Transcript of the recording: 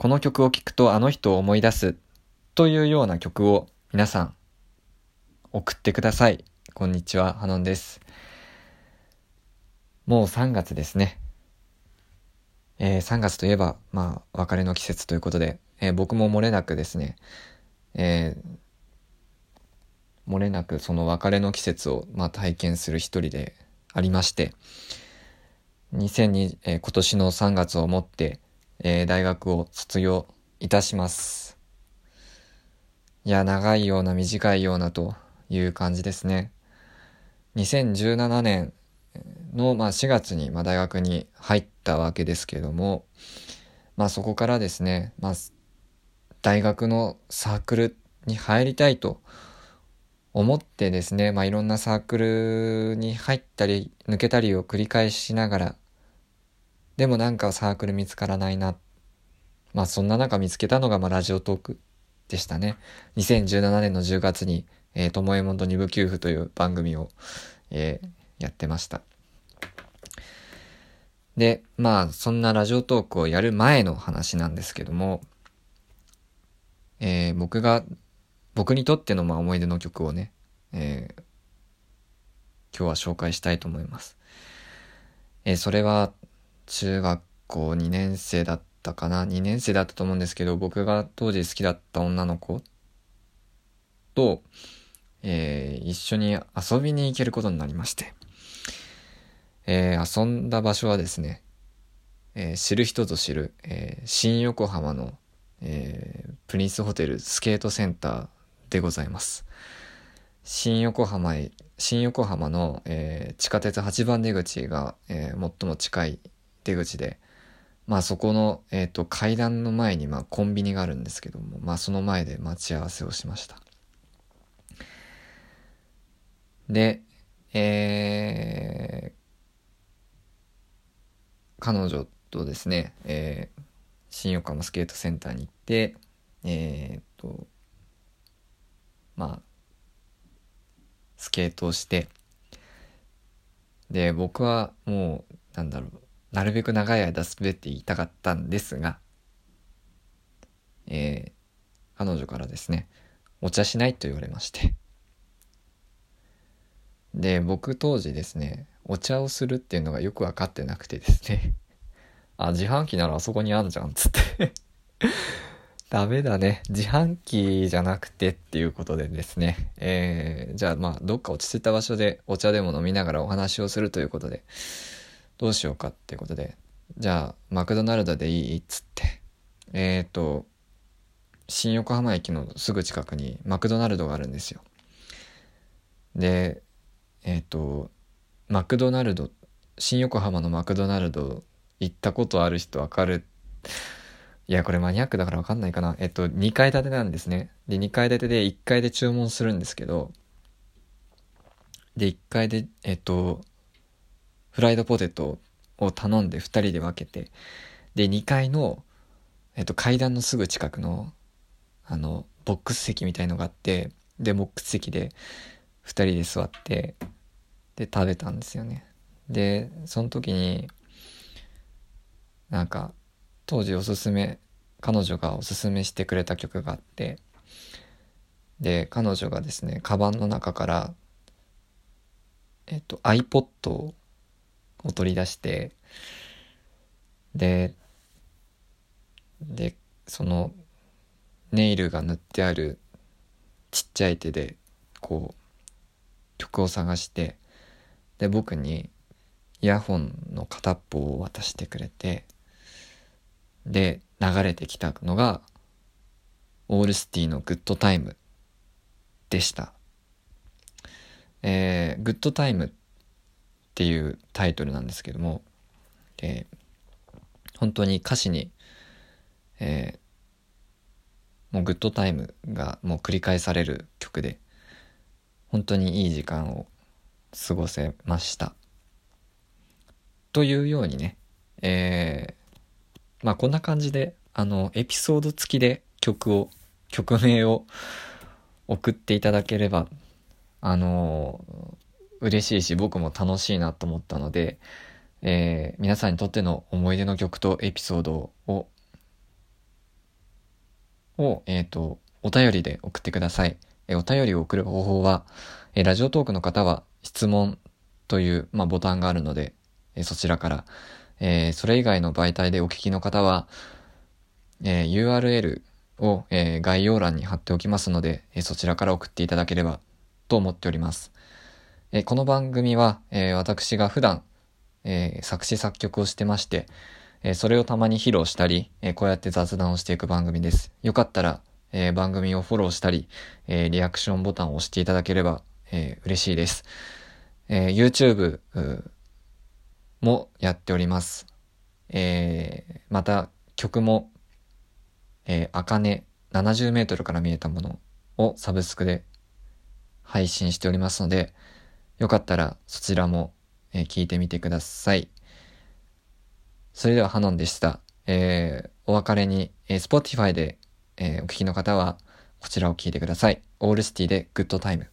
この曲を聴くとあの人を思い出すというような曲を皆さん送ってください。こんにちは、ハノンです。もう3月ですね。えー、3月といえば、まあ、別れの季節ということで、えー、僕も漏れなくですね、えー、漏れなくその別れの季節を、まあ、体験する一人でありまして、2002、えー、今年の3月をもって、えー、大学を卒業いたします。いや、長いような短いようなという感じですね。2017年の、まあ、4月に、まあ、大学に入ったわけですけども、まあ、そこからですね、まあ、大学のサークルに入りたいと思ってですね、まあ、いろんなサークルに入ったり抜けたりを繰り返しながらでもなんかサークル見つからないな。まあそんな中見つけたのがまラジオトークでしたね。2017年の10月に「えー、ともえもんと二部給付」という番組を、えー、やってました。で、まあ、そんなラジオトークをやる前の話なんですけども、えー、僕が、僕にとってのま思い出の曲をね、えー、今日は紹介したいと思います。えー、それは、中学校2年生だったかな ?2 年生だったと思うんですけど、僕が当時好きだった女の子と、えー、一緒に遊びに行けることになりまして。えー、遊んだ場所はですね、えー、知る人ぞ知る、え、新横浜の、えプリンスホテルスケートセンターでございます。新横浜へ、新横浜の、え地下鉄8番出口が、え最も近い出口で、まあそこの、えっ、と階段の前にまあコンビニがあるんですけども、まあその前で待ち合わせをしました。で、えー、彼女とですね、えー、新横浜スケートセンターに行って、えー、っと、まあ、スケートをして、で、僕はもう、なんだろう、なるべく長い間滑っていたかったんですが、えー、彼女からですね、お茶しないと言われまして。で、僕当時ですね、お茶をするっていうのがよく分かってなくてですねあ、自販機ならあそこにあるじゃん、つって ダメだね。自販機じゃなくてっていうことでですね。えー、じゃあまあ、どっか落ち着いた場所でお茶でも飲みながらお話をするということで、どうしようかっていうことで、じゃあ、マクドナルドでいいっつって、えっ、ー、と、新横浜駅のすぐ近くにマクドナルドがあるんですよ。で、えっ、ー、と、マクドナルド、新横浜のマクドナルド行ったことある人わかる？いや、これマニアックだからわかんないかな。えっと、2階建てなんですね。で、2階建てで1階で注文するんですけど、で、1階で、えっと、フライドポテトを頼んで2人で分けて、で、2階の、えっと、階段のすぐ近くの、あの、ボックス席みたいのがあって、で、ボックス席で2人で座って、で食べたんですよね。でその時になんか当時おすすめ彼女がおすすめしてくれた曲があってで彼女がですねカバンの中からえっと iPod をを取り出してででそのネイルが塗ってあるちっちゃい手でこう曲を探してで僕にイヤホンの片っぽを渡してくれてで流れてきたのが Owl City の Good Time でした。えー、 Good Time っていうタイトルなんですけども、えー、本当に歌詞に、えー、もうグッドタイムがもう繰り返される曲で、本当にいい時間を過ごせました。というようにね、えー、まあこんな感じで、あの、エピソード付きで曲を、曲名を送っていただければ、あの嬉しいし僕も楽しいなと思ったので、えー、皆さんにとっての思い出の曲とエピソードをを、えっ、と、お便りで送ってください。えお便りを送る方法は、えラジオトークの方は質問という、まあ、ボタンがあるので、えそちらから、えそれ以外の媒体でお聞きの方は、え URL を、え概要欄に貼っておきますので、えそちらから送っていただければと思っております。えこの番組は、え私が普段、え作詞作曲をしてまして、えそれをたまに披露したり、えこうやって雑談をしていく番組です。よかったら、え番組をフォローしたり、えリアクションボタンを押していただければ、え嬉しいです。え YouTube もやっております。えまた曲も、えー、あかね70メートルから見えたものをサブスクで配信しておりますので、よかったらそちらも、えー、聞いてみてください。それではハノンでした。えー、お別れに、えー、Spotify で、えー、お聞きの方はこちらを聞いてください。オールシティでグッドタイム。